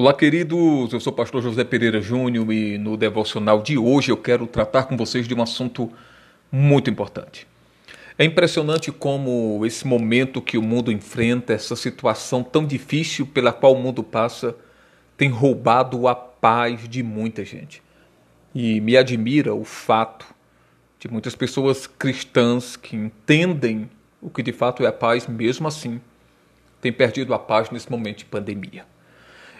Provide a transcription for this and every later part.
Olá, queridos. Eu sou o pastor José Pereira Júnior e no devocional de hoje eu quero tratar com vocês de um assunto muito importante. É impressionante como esse momento que o mundo enfrenta, essa situação tão difícil pela qual o mundo passa, tem roubado a paz de muita gente. E me admira o fato de muitas pessoas cristãs que entendem o que de fato é a paz, mesmo assim, têm perdido a paz nesse momento de pandemia.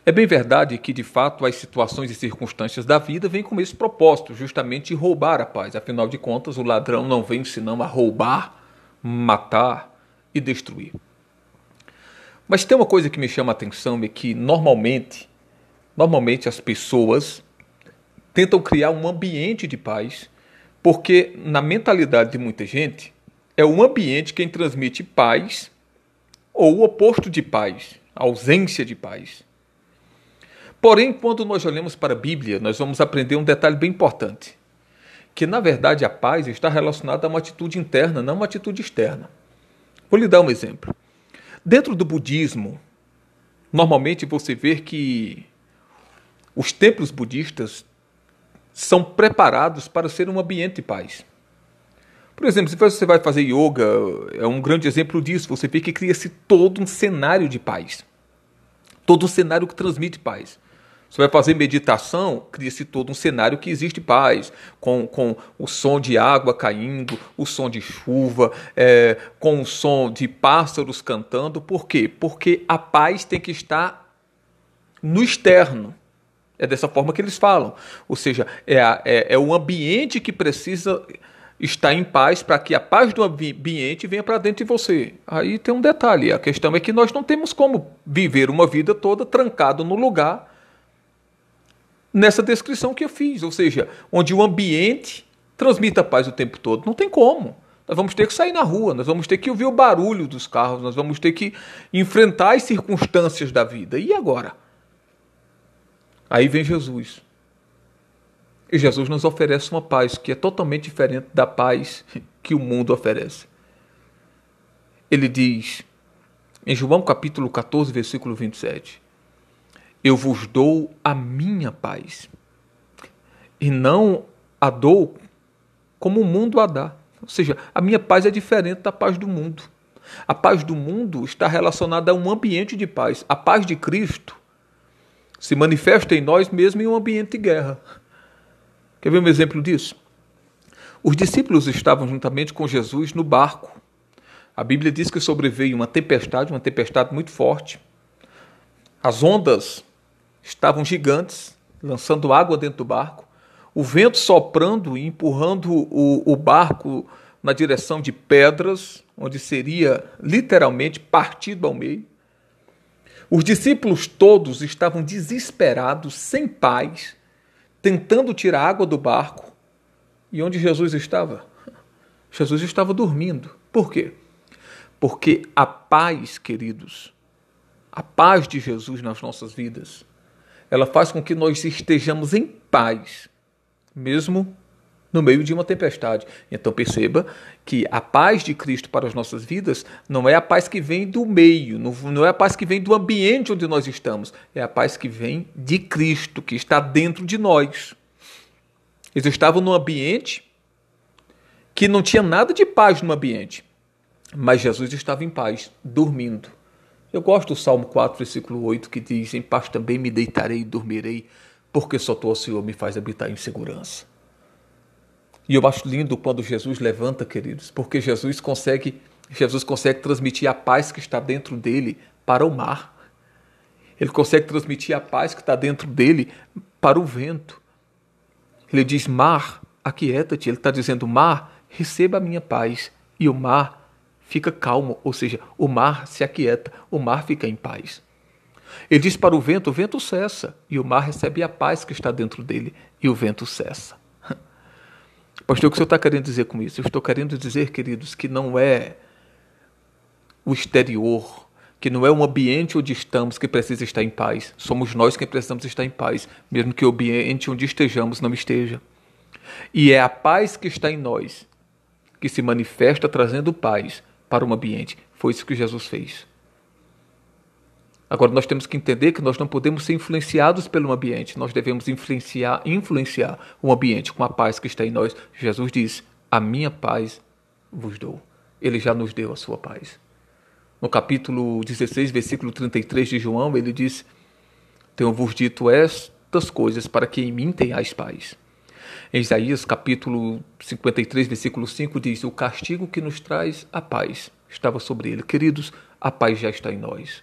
É bem verdade que, de fato, as situações e circunstâncias da vida vêm com esse propósito, justamente roubar a paz. Afinal de contas, o ladrão não vem senão a roubar, matar e destruir. Mas tem uma coisa que me chama a atenção é que normalmente, normalmente as pessoas tentam criar um ambiente de paz, porque na mentalidade de muita gente é o ambiente quem transmite paz ou o oposto de paz, ausência de paz. Porém, quando nós olhamos para a Bíblia, nós vamos aprender um detalhe bem importante: que na verdade a paz está relacionada a uma atitude interna, não uma atitude externa. Vou lhe dar um exemplo. Dentro do budismo, normalmente você vê que os templos budistas são preparados para ser um ambiente de paz. Por exemplo, se você vai fazer yoga, é um grande exemplo disso. Você vê que cria-se todo um cenário de paz. Todo um cenário que transmite paz. Você vai fazer meditação, cria-se todo um cenário que existe paz, com, com o som de água caindo, o som de chuva, é, com o som de pássaros cantando. Por quê? Porque a paz tem que estar no externo. É dessa forma que eles falam. Ou seja, é, a, é, é o ambiente que precisa estar em paz para que a paz do ambiente venha para dentro de você. Aí tem um detalhe: a questão é que nós não temos como viver uma vida toda trancado no lugar nessa descrição que eu fiz, ou seja, onde o ambiente transmita paz o tempo todo. Não tem como. Nós vamos ter que sair na rua, nós vamos ter que ouvir o barulho dos carros, nós vamos ter que enfrentar as circunstâncias da vida. E agora? Aí vem Jesus. E Jesus nos oferece uma paz que é totalmente diferente da paz que o mundo oferece. Ele diz, em João capítulo 14, versículo 27, eu vos dou a minha paz, e não a dou como o mundo a dá. Ou seja, a minha paz é diferente da paz do mundo. A paz do mundo está relacionada a um ambiente de paz. A paz de Cristo se manifesta em nós mesmo em um ambiente de guerra. Quer ver um exemplo disso? Os discípulos estavam juntamente com Jesus no barco. A Bíblia diz que sobreveio uma tempestade, uma tempestade muito forte. As ondas estavam gigantes, lançando água dentro do barco, o vento soprando e empurrando o, o barco na direção de pedras, onde seria literalmente partido ao meio. Os discípulos todos estavam desesperados, sem paz, tentando tirar água do barco. E onde Jesus estava? Jesus estava dormindo. Por quê? Porque a paz, queridos, a paz de Jesus nas nossas vidas, ela faz com que nós estejamos em paz, mesmo no meio de uma tempestade. Então perceba que a paz de Cristo para as nossas vidas não é a paz que vem do meio, não é a paz que vem do ambiente onde nós estamos, é a paz que vem de Cristo, que está dentro de nós. Eles estavam num ambiente que não tinha nada de paz no ambiente, mas Jesus estava em paz, dormindo. Eu gosto do Salmo 4, versículo 8, que diz: Em paz também me deitarei e dormirei, porque só tu, Senhor, me faz habitar em segurança. E eu acho lindo quando Jesus levanta, queridos, porque Jesus consegue, Jesus consegue transmitir a paz que está dentro dele para o mar. Ele consegue transmitir a paz que está dentro dele para o vento. Ele diz: Mar, aquieta-te. Ele está dizendo: Mar, receba a minha paz. E o mar fica calmo, ou seja, o mar se aquieta, o mar fica em paz. Ele diz para o vento: o vento cessa, e o mar recebe a paz que está dentro dele, e o vento cessa. Pastor, o que o senhor está querendo dizer com isso? Eu estou querendo dizer, queridos, que não é o exterior, que não é um ambiente onde estamos que precisa estar em paz. Somos nós que precisamos estar em paz, mesmo que o ambiente onde estejamos não esteja. E é a paz que está em nós que se manifesta trazendo paz para um ambiente. Foi isso que Jesus fez. Agora nós temos que entender que nós não podemos ser influenciados pelo ambiente, nós devemos influenciar, influenciar o ambiente com a paz que está em nós. Jesus diz: "A minha paz vos dou". Ele já nos deu a sua paz. No capítulo 16, versículo 33 de João, ele diz: Tenho-vos dito estas coisas para que em mim tenhais paz. Em Isaías, capítulo 53, versículo 5, diz: O castigo que nos traz a paz estava sobre ele. Queridos, a paz já está em nós.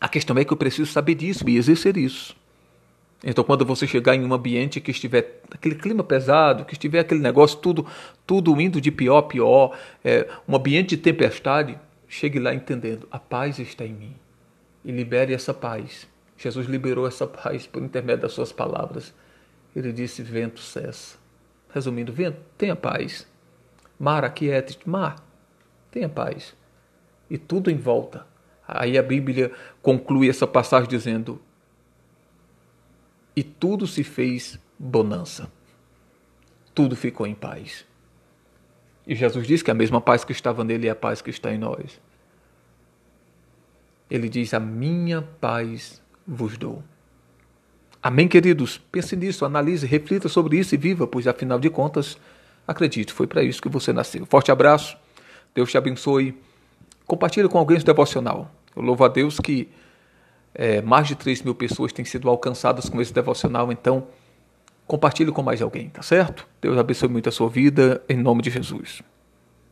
A questão é que eu preciso saber disso e exercer isso. Então, quando você chegar em um ambiente que estiver aquele clima pesado, que estiver aquele negócio tudo, tudo indo de pior a pior, é, um ambiente de tempestade, chegue lá entendendo: a paz está em mim. E libere essa paz. Jesus liberou essa paz por intermédio das suas palavras. Ele disse: vento cessa. Resumindo, vento, tenha paz. Mar, aquiete, mar, tenha paz. E tudo em volta. Aí a Bíblia conclui essa passagem dizendo: e tudo se fez bonança. Tudo ficou em paz. E Jesus diz que a mesma paz que estava nele é a paz que está em nós. Ele diz: A minha paz vos dou. Amém, queridos? Pense nisso, analise, reflita sobre isso e viva, pois afinal de contas, acredite, foi para isso que você nasceu. Forte abraço, Deus te abençoe. Compartilhe com alguém esse devocional. Eu louvo a Deus que é, mais de 3 mil pessoas têm sido alcançadas com esse devocional, então compartilhe com mais alguém, tá certo? Deus abençoe muito a sua vida, em nome de Jesus.